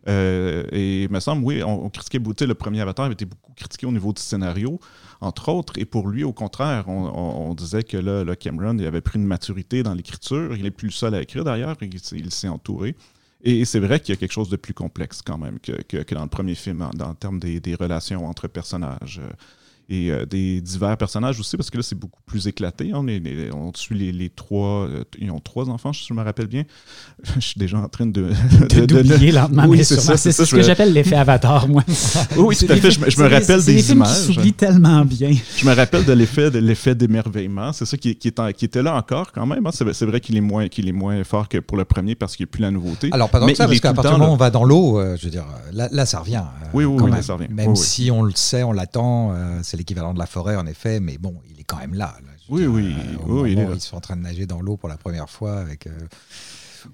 Euh, et il me semble, oui, on, critiquait critiquait le premier Avatar avait été beaucoup critiqué au niveau du scénario, entre autres. Et pour lui, au contraire, on, disait que là, Cameron il avait pris une maturité dans l'écriture. Il n'est plus le seul à écrire d'ailleurs, il, s'est entouré. Et c'est vrai qu'il y a quelque chose de plus complexe quand même que, dans le premier film, en, en termes des, des, relations entre personnages. Et euh, des divers personnages aussi, parce que là, c'est beaucoup plus éclaté. On, est, on suit les, trois. Euh, ils ont trois enfants, si je me rappelle bien. je suis déjà en train de. D'oublier lentement, oui, c'est ça. C'est ce que j'appelle l'effet Avatar, moi. oui, tout à fait. Je, me rappelle des images. Je s'oublie tellement bien. Je me rappelle de l'effet de l'effet d'émerveillement. C'est ça qui, qui, est qui, était là encore quand même. Hein. C'est vrai qu'il est, moins, qu'il est moins fort que pour le premier parce qu'il n'y a plus la nouveauté. Alors, pas ça, parce qu'à partir du moment où on va dans l'eau, euh, je veux dire, là, ça revient. oui, oui, oui, ça revient. Même si on le sait, on l'attend, c'est l'équivalent de la forêt, en effet, mais bon, il est quand même là. oui, oui, euh, oui, ils sont en train de nager dans l'eau pour la première fois avec. Euh,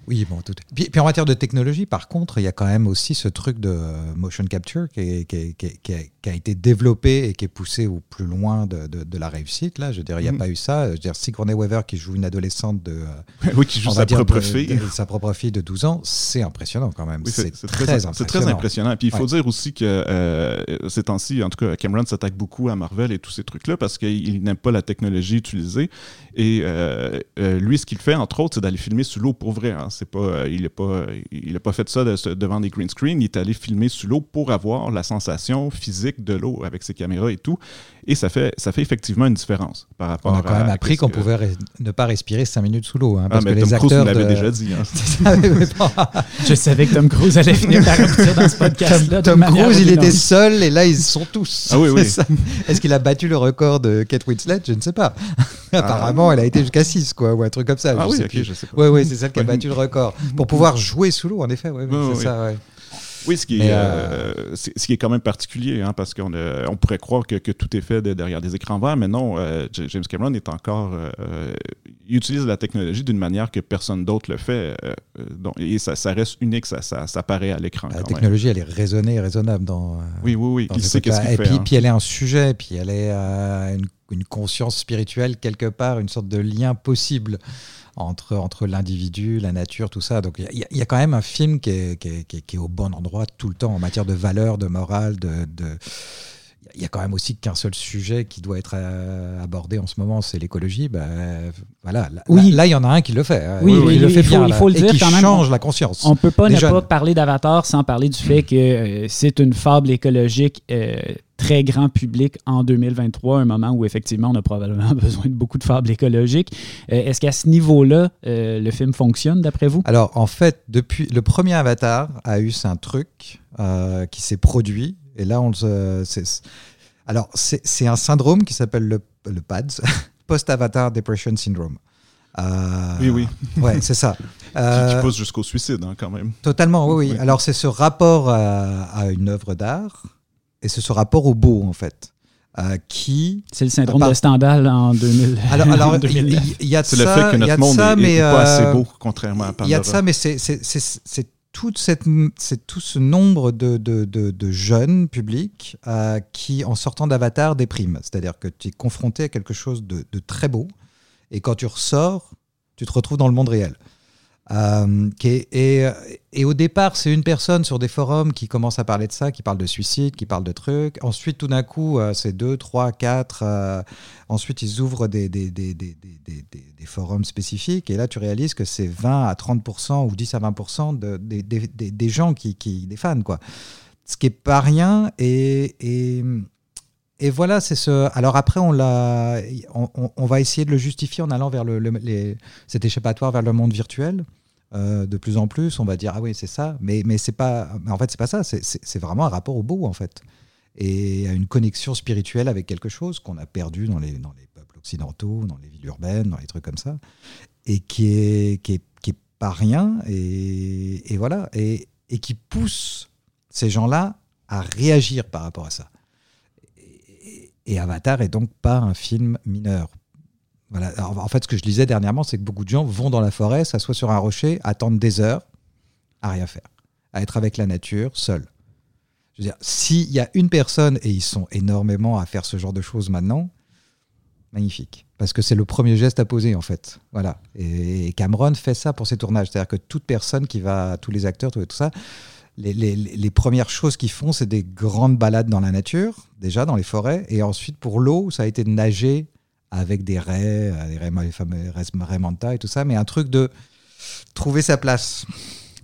oui, bon, tout. Puis, puis, en matière de technologie, par contre, il y a quand même aussi ce truc de motion capture qui, qui, a, été développé et qui est poussé au plus loin de, de, la réussite. Là, je veux dire, il n'y a mm. pas eu ça. Je veux dire, Sigourney Weaver qui joue une adolescente de. oui, qui joue sa propre fille. sa propre fille de 12 ans, c'est impressionnant quand même. c'est très, impressionnant. C'est très impressionnant. Et puis il faut dire aussi que euh, ces temps-ci, en tout cas, Cameron s'attaque beaucoup à Marvel et tous ces trucs-là parce qu'il n'aime pas la technologie utilisée. Et euh, euh, lui, ce qu'il fait, entre autres, c'est d'aller filmer sous l'eau pour vrai. Hein. C'est pas, il n'a pas, il pas fait ça devant des green screen. Il est allé filmer sous l'eau pour avoir la sensation physique de l'eau avec ses caméras et tout. Et ça fait, ça fait effectivement une différence par rapport à. On a quand même appris qu'on pouvait ne pas respirer cinq minutes sous l'eau. Hein, ah, parce que les acteurs. Cruise déjà dit. Hein. Je savais que Tom Cruise allait finir par repartir dans ce podcast. Tom, Tom Cruise, il était seul et là, ils sont tous. Ah oui, oui. Est-ce qu'il a battu le record de Kate Winslet? Je ne sais pas. Apparemment, elle a été jusqu'à 6, quoi, ou un truc comme ça. Ah je oui, sais okay, je sais pas. Oui, oui, c'est celle qui a battu le record. Pour pouvoir jouer sous l'eau, en effet. Ouais, c'est ça, ouais. Oui, ce qui, est, euh, euh, ce qui est quand même particulier, hein, parce qu'on on pourrait croire que, que, tout est fait derrière des écrans verts, mais non, euh, James Cameron est encore. il utilise la technologie d'une manière que personne d'autre le fait. donc, et ça, ça, reste unique, ça, ça, ça paraît à l'écran. La technologie, elle est raisonnée et raisonnable dans. oui, oui, oui. il sait qu'est-ce qu'il fait. Puis, hein. puis elle est un sujet, puis elle est une, une conscience spirituelle quelque part, une sorte de lien possible entre, entre l'individu, la nature, tout ça. Donc il y, a quand même un film qui est, qui, est, qui est, au bon endroit tout le temps en matière de valeur, de morale, de, il y a quand même aussi qu'un seul sujet qui doit être euh, abordé en ce moment, c'est l'écologie. Bah, voilà. Là, oui. là, il y en a un qui le fait. Hein. Oui, il, le fait bien. Il faut le dire qui quand même. change la conscience. On ne peut pas ne pas parler d'Avatar sans parler du fait que euh, c'est une fable écologique euh, très grand public en 2023, un moment où effectivement on a probablement besoin de beaucoup de fables écologiques. Est-ce qu'à ce, niveau-là, le film fonctionne d'après vous? Alors en fait, depuis le premier Avatar a eu un truc qui s'est produit et là, on alors c'est un syndrome qui s'appelle le, le PADS, Post-Avatar Depression Syndrome. Euh, oui, oui. Ouais, c'est ça. qui, euh, pousse jusqu'au suicide, hein, quand même. Totalement, oui, oui. Alors, c'est ce rapport à, une œuvre d'art et c'est ce rapport au beau, en fait. Euh, qui. C'est le syndrome de Stendhal en 2000. Alors, alors il y, a de ça. C'est le fait que notre monde n'est pas assez beau, contrairement à Pandora. Il y a de ça, mais c'est toute cette, c'est tout ce nombre de, de, de, jeunes publics euh, qui, en sortant d'Avatar, dépriment. C'est-à-dire que tu es confronté à quelque chose de, très beau, et quand tu ressors, tu te retrouves dans le monde réel. Euh, est- et, au départ, c'est une personne sur des forums qui commence à parler de ça, qui parle de suicide, qui parle de trucs. Ensuite, tout d'un coup, euh, c'est deux, trois, quatre. euh, ensuite, ils ouvrent des, forums spécifiques. Et là, tu réalises que c'est 20 à 30% ou 10 à 20% de, des, gens qui, des fans, quoi. Ce qui est pas rien. Et, voilà, c'est ce. Alors après, on, va essayer de le justifier en allant vers le, cet échappatoire vers le monde virtuel. Euh, de plus en plus, on va dire ah oui c'est ça, mais mais c'est pas, en fait c'est pas ça, c'est- vraiment un rapport au beau en fait, et à une connexion spirituelle avec quelque chose qu'on a perdu dans les dans les peuples occidentaux, dans les villes urbaines, dans les trucs comme ça, et qui est qui est, qui est pas rien, et, et voilà, et, et qui pousse ces gens-là à réagir par rapport à ça. Et Avatar est donc pas un film mineur. En fait, ce que je disais dernièrement, c'est que beaucoup de gens vont dans la forêt, s'assoient sur un rocher, attendent des heures à rien faire, à être avec la nature, seul. Je veux dire, s'il y a une personne, et ils sont énormément à faire ce genre de choses maintenant, magnifique. Parce que c'est le premier geste à poser, en fait. Voilà. Et Cameron fait ça pour ses tournages. C'est-à-dire que toute personne qui va, tous les acteurs, tout, tout ça, les- les premières choses qu'ils font, c'est des grandes balades dans la nature, déjà dans les forêts. Et ensuite, pour l'eau, ça a été de nager avec des raies, euh, des raies, les fameux raies manta et tout ça, mais un truc de trouver sa place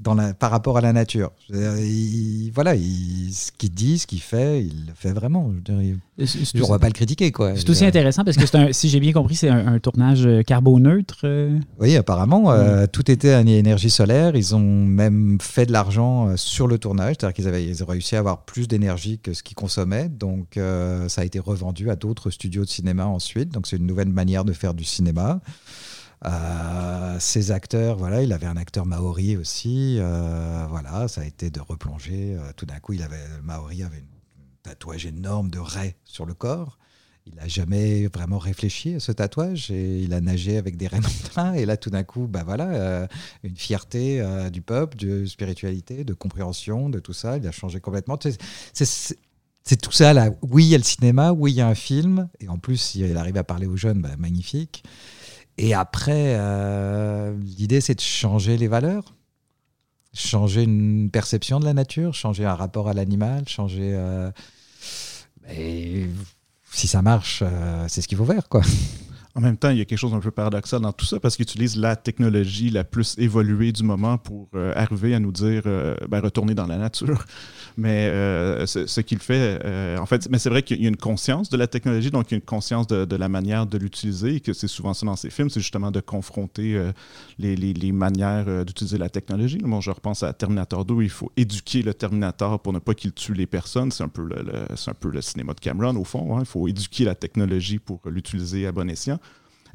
dans la, par rapport à la nature. Il- voilà, il- ce qu'il dit, ce qu'il fait, il le fait vraiment. Je on va pas le critiquer, quoi. c'est aussi intéressant parce que, un- si j'ai bien compris, c'est un, un tournage euh, carboneutre. euh. Oui, apparemment, euh, tout était à énergie solaire. Ils ont même fait de l'argent sur le tournage, c'est-à-dire qu'ils avaient, ils ont réussi à avoir plus d'énergie que ce qu'ils consommaient. Donc, euh, ça a été revendu à d'autres studios de cinéma ensuite. Donc, c'est une nouvelle manière de faire du cinéma. Euh, ces acteurs, voilà, il avait un acteur maori aussi. euh, voilà, ça a été de replonger. euh, tout d'un coup, il avait, le maori avait un tatouage énorme de raie sur le corps. Il n'a jamais vraiment réfléchi à ce tatouage et il a nagé avec des train Et là, tout d'un coup, bah voilà, euh, une fierté euh, du peuple, de spiritualité, de compréhension, de tout ça. Il a changé complètement. C'est- tout ça. Oui, il y a le cinéma, oui, il y a un film. Et en plus, il arrive à parler aux jeunes, bah, magnifique. Et après, euh, l'idée, c'est de changer les valeurs, changer une perception de la nature, changer un rapport à l'animal, changer. euh, et si ça marche, euh, c'est ce qu'il faut faire, quoi. En même temps, il y a quelque chose d'un peu paradoxal dans tout ça parce qu'ils utilisent la technologie la plus évoluée du moment pour euh, arriver à nous dire euh, ben, retourner dans la nature. Mais euh, ce, qu'il fait, euh, en fait, mais c'est vrai qu'il y a une conscience de la technologie, donc une conscience de, la manière de l'utiliser et que c'est souvent ça dans ces films, c'est justement de confronter les, manières d'utiliser la technologie. Bon, je repense à Terminator 2, où il faut éduquer le Terminator pour ne pas qu'il tue les personnes. C'est un, peu le, un peu le cinéma de Cameron, au fond. hein. Il faut éduquer la technologie pour l'utiliser à bon escient.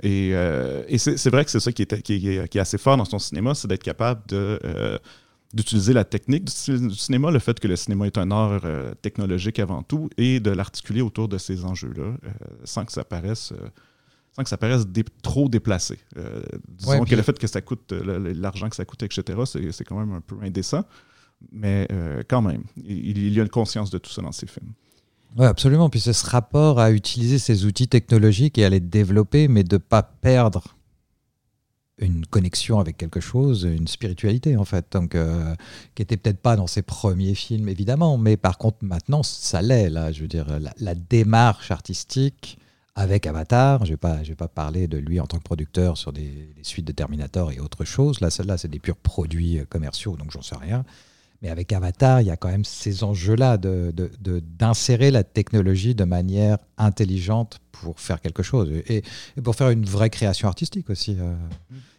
Et, euh, et c'est vrai que c'est ça qui est, qui, est, qui est assez fort dans son cinéma, c'est d'être capable de, euh, d'utiliser la technique du, ci- du cinéma, le fait que le cinéma est un art euh, technologique avant tout, et de l'articuler autour de ces enjeux-là, euh, sans que ça paraisse, euh, sans que ça paraisse dé- trop déplacé. Disons Ouais, que le fait que ça coûte, l'argent que ça coûte, etc., c'est, quand même un peu indécent. Mais quand même, il, il y a une conscience de tout ça dans ces films. Oui, absolument. Puis c'est ce rapport à utiliser ces outils technologiques et à les développer, mais de ne pas perdre une connexion avec quelque chose, une spiritualité en fait, donc euh, qui était peut-être pas dans ses premiers films évidemment, mais par contre maintenant ça l'est là. Je veux dire la, démarche artistique avec Avatar, je vais pas, vais pas parler de lui en tant que producteur sur des, suites de Terminator et autre chose. Là, celle-là, c'est des purs produits euh, commerciaux, donc j'en sais rien. Mais avec Avatar, il y a quand même ces enjeux-là de, de- de- d'insérer la technologie de manière intelligente pour faire quelque chose et, et pour faire une vraie création artistique aussi, euh,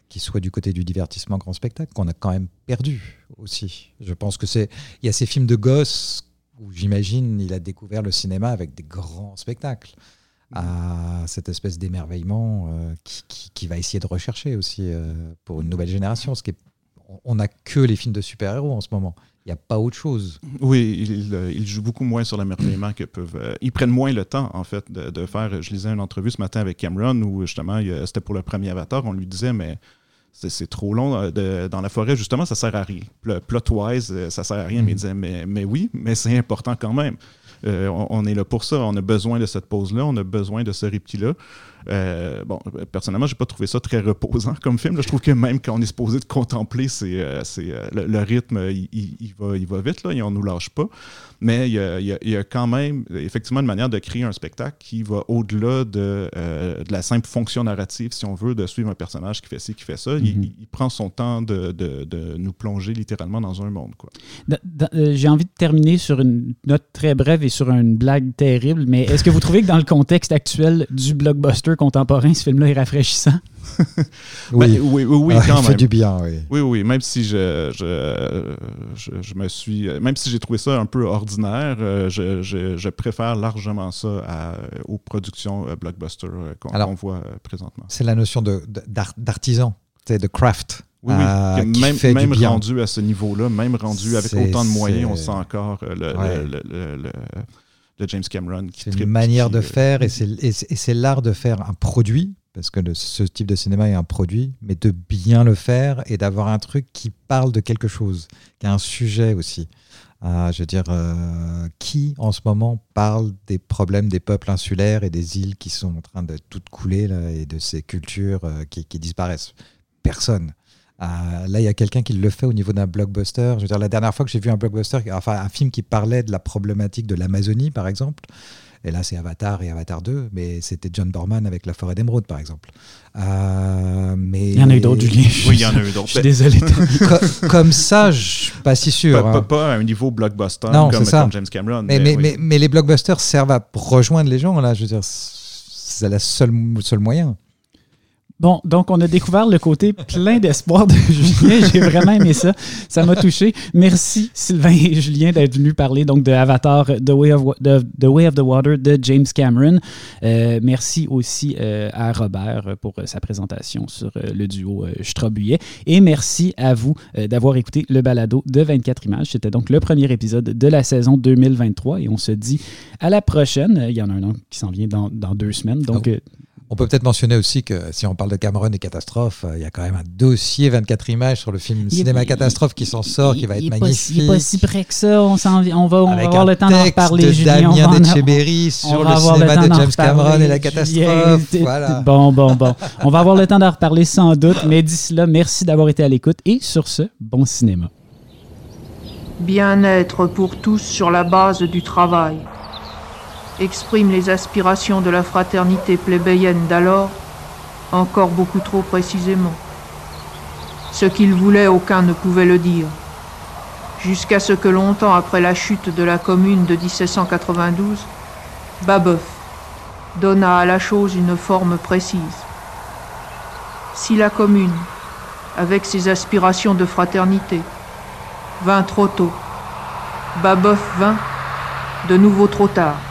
qui soit du côté du divertissement grand spectacle, qu'on a quand même perdu aussi. Je pense que c'est. Il y a ces films de gosses où j'imagine il a découvert le cinéma avec des grands spectacles. À cette espèce d'émerveillement euh, qui, qui- qui va essayer de rechercher aussi euh, pour une nouvelle génération. Ce qui est, on n'a que les films de super-héros en ce moment. Il n'y a pas autre chose. Oui, ils euh, ils jouent beaucoup moins sur l'émerveillement que peuvent. euh, ils prennent moins le temps, en fait, de, de faire. Je lisais une entrevue ce matin avec Cameron où justement, il c'était pour le premier Avatar. On lui disait, mais c'est trop long euh, de- dans la forêt, justement, ça sert à rien. Pl- Plot-wise, euh, ça sert à rien. Mais il disait, mais, mais oui, mais c'est important quand même. on, on, est là pour ça. On a besoin de cette pause-là, on a besoin de ce répit-là. Euh, bon, personnellement, j'ai pas trouvé ça très reposant comme film. Je trouve que même quand on est supposé de contempler, c'est, euh, c'est euh, le, rythme, il, va, il va vite, là, et on nous lâche pas. Mais il y, a, il y, a, quand même effectivement une manière de créer un spectacle qui va au-delà de, de, la simple fonction narrative, si on veut, de suivre un personnage qui fait ci, qui fait ça. il, mm-hmm. il, prend son temps de, de, de, nous plonger littéralement dans un monde. Quoi. j'ai envie de terminer sur une note très brève et sur une blague terrible, mais est-ce que vous trouvez que dans le contexte actuel du blockbuster, contemporain, ce film-là est rafraîchissant. oui. Ben, oui, oui, quand même. fait du bien, oui. Oui, oui, même si je, je, je, me suis, même si j'ai trouvé ça un peu ordinaire, euh, je, je préfère largement ça à, aux productions euh, blockbuster euh, qu'on voit présentement. C'est la notion d'artisan, de, de craft. Oui, oui. même, même rendu à ce niveau-là, même rendu avec autant de moyens, on sent encore le, le de James Cameron. C'est une manière de euh, faire et c'est l'art de faire un produit, parce que ce type de cinéma est un produit, mais de bien le faire et d'avoir un truc qui parle de quelque chose, qui a un sujet aussi. Euh, je veux dire, euh, qui en ce moment parle des problèmes des peuples insulaires et des îles qui sont en train de toutes couler là, et de ces cultures qui, qui, disparaissent? Personne. Euh, là, il y a quelqu'un qui le fait au niveau d'un blockbuster. Je veux dire, la dernière fois que j'ai vu un blockbuster, enfin un film qui parlait de la problématique de l'Amazonie, par exemple, et là, c'est Avatar et Avatar 2, mais c'était John Borman avec La forêt d'émeraude, par exemple. Euh, mais... Il y en a eu d'autres, Julien. Oui, il y en a eu d'autres. je suis désolé. comme ça, je suis pas si sûr. Pas, hein. pas, à un niveau blockbuster comme, James Cameron. Mais, mais, mais, les blockbusters servent à rejoindre les gens, là. Je veux dire, c'est le seul, seul moyen. Bon, donc on a découvert le côté plein d'espoir de Julien. J'ai vraiment aimé ça. Ça m'a touché. Merci Sylvain et Julien d'être venus parler donc de Avatar, The Way of, the, Way of the Water de James Cameron. Euh, merci aussi euh, à Robert pour sa présentation sur euh, le duo Strabouillet. Et merci à vous d'avoir écouté le balado de 24 images. C'était donc le premier épisode de la saison 2023 et on se dit à la prochaine. Il y en a un autre qui s'en vient dans, dans, deux semaines. Donc, ah on peut peut-être mentionner aussi que si on parle de Cameron et catastrophe, euh, il y a quand même un dossier 24 images sur le film Cinéma Catastrophe qui s'en sort, qui va être magnifique. Il n'est pas si près que ça. On, on va, on va avoir le temps d'en reparler. De Damien Decheberry sur le cinéma de, James Cameron et la catastrophe. Voilà. Bon, bon, bon. on va avoir le temps d'en reparler sans doute. Mais d'ici là, merci d'avoir été à l'écoute. Et sur ce, bon cinéma. Bien-être pour tous sur la base du travail exprime les aspirations de la fraternité plébéienne d'alors, encore beaucoup trop précisément. Ce qu'il voulait, aucun ne pouvait le dire. Jusqu'à ce que longtemps après la chute de la commune de 1792, Babeuf donna à la chose une forme précise. Si la commune, avec ses aspirations de fraternité, vint trop tôt, Babeuf vint de nouveau trop tard.